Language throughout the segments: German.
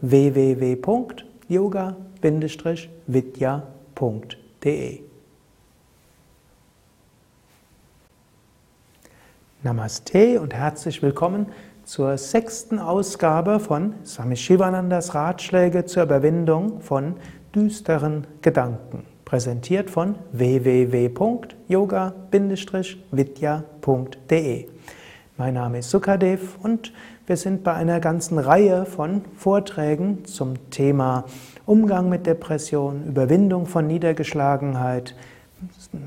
www.yoga-vidya.de. Namaste und herzlich willkommen zur sechsten Ausgabe von Swami Shivanandas Ratschläge zur Überwindung von düsteren Gedanken, präsentiert von www.yoga-vidya.de. Mein Name ist Sukadev und wir sind bei einer ganzen Reihe von Vorträgen zum Thema Umgang mit Depression, Überwindung von Niedergeschlagenheit,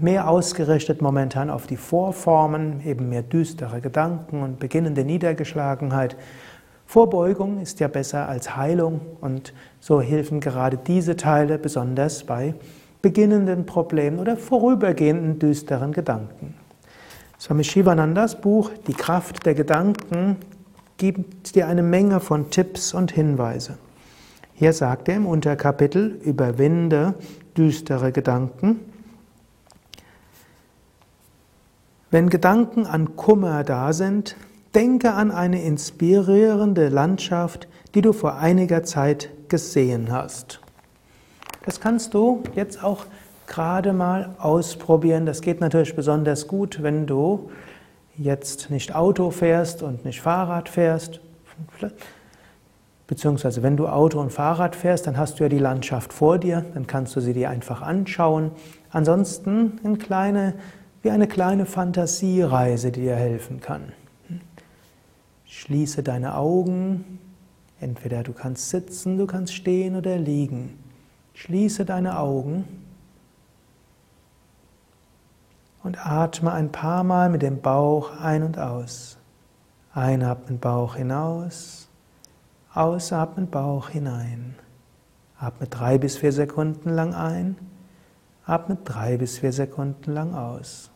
mehr ausgerichtet momentan auf die Vorformen, eben mehr düstere Gedanken und beginnende Niedergeschlagenheit. Vorbeugung ist ja besser als Heilung und so helfen gerade diese Teile besonders bei beginnenden Problemen oder vorübergehenden düsteren Gedanken. Swami Shivanandas Buch Die Kraft der Gedanken gibt dir eine Menge von Tipps und Hinweise. Hier sagt er im Unterkapitel Überwinde düstere Gedanken. Wenn Gedanken an Kummer da sind, denke an eine inspirierende Landschaft, die du vor einiger Zeit gesehen hast. Das kannst du jetzt auch gerade mal ausprobieren. Das geht natürlich besonders gut, wenn du jetzt nicht Auto fährst und nicht Fahrrad fährst. Beziehungsweise wenn du Auto und Fahrrad fährst, dann hast du ja die Landschaft vor dir, dann kannst du sie dir einfach anschauen. Ansonsten eine kleine, wie eine kleine Fantasiereise, die dir helfen kann. Schließe deine Augen, entweder du kannst sitzen, du kannst stehen oder liegen. Schließe deine Augen und atme ein paar Mal mit dem Bauch ein und aus. Einatmen Bauch hinaus, ausatmen Bauch hinein. Atme drei bis vier Sekunden lang ein, atme drei bis vier Sekunden lang aus.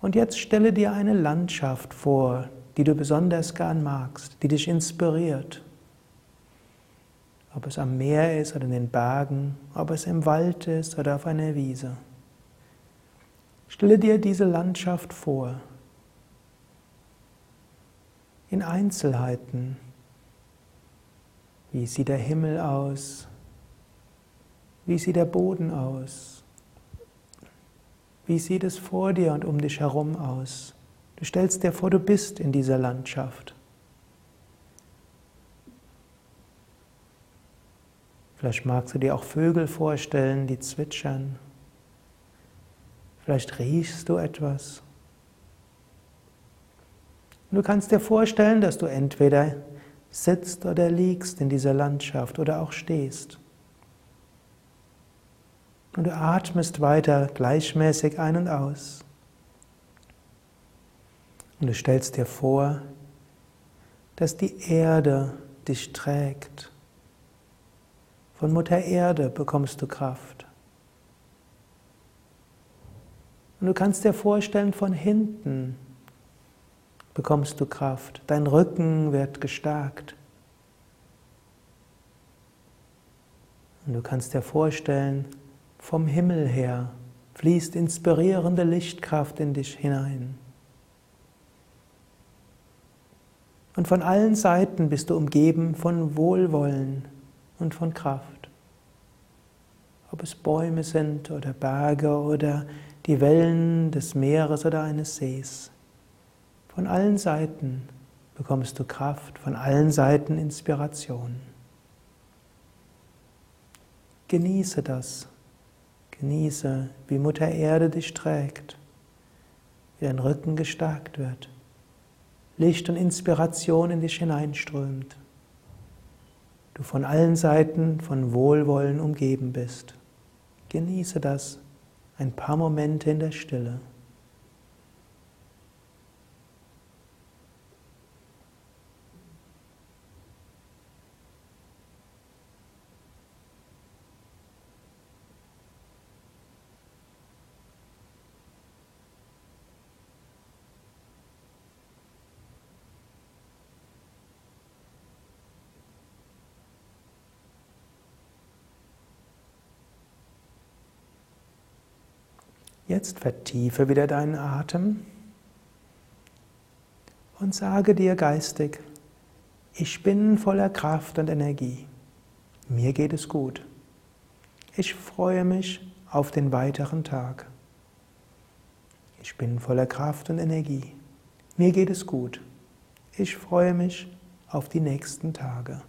Und jetzt stelle dir eine Landschaft vor, die du besonders gern magst, die dich inspiriert. Ob es am Meer ist oder in den Bergen, ob es im Wald ist oder auf einer Wiese. Stelle dir diese Landschaft vor, in Einzelheiten. Wie sieht der Himmel aus? Wie sieht der Boden aus? Wie sieht es vor dir und um dich herum aus? Du stellst dir vor, du bist in dieser Landschaft. Vielleicht magst du dir auch Vögel vorstellen, die zwitschern. Vielleicht riechst du etwas. Du kannst dir vorstellen, dass du entweder sitzt oder liegst in dieser Landschaft oder auch stehst. Und du atmest weiter gleichmäßig ein und aus. Und du stellst dir vor, dass die Erde dich trägt. Von Mutter Erde bekommst du Kraft. Und du kannst dir vorstellen, von hinten bekommst du Kraft. Dein Rücken wird gestärkt. Und du kannst dir vorstellen, vom Himmel her fließt inspirierende Lichtkraft in dich hinein. Und von allen Seiten bist du umgeben von Wohlwollen und von Kraft. Ob es Bäume sind oder Berge oder die Wellen des Meeres oder eines Sees. Von allen Seiten bekommst du Kraft, von allen Seiten Inspiration. Genieße das. Genieße, wie Mutter Erde dich trägt, wie dein Rücken gestärkt wird, Licht und Inspiration in dich hineinströmt, du von allen Seiten von Wohlwollen umgeben bist. Genieße das ein paar Momente in der Stille. Jetzt vertiefe wieder deinen Atem und sage dir geistig, Ich bin voller Kraft und Energie. Mir geht es gut. Ich freue mich auf den weiteren Tag. Ich bin voller Kraft und Energie. Mir geht es gut. Ich freue mich auf die nächsten Tage.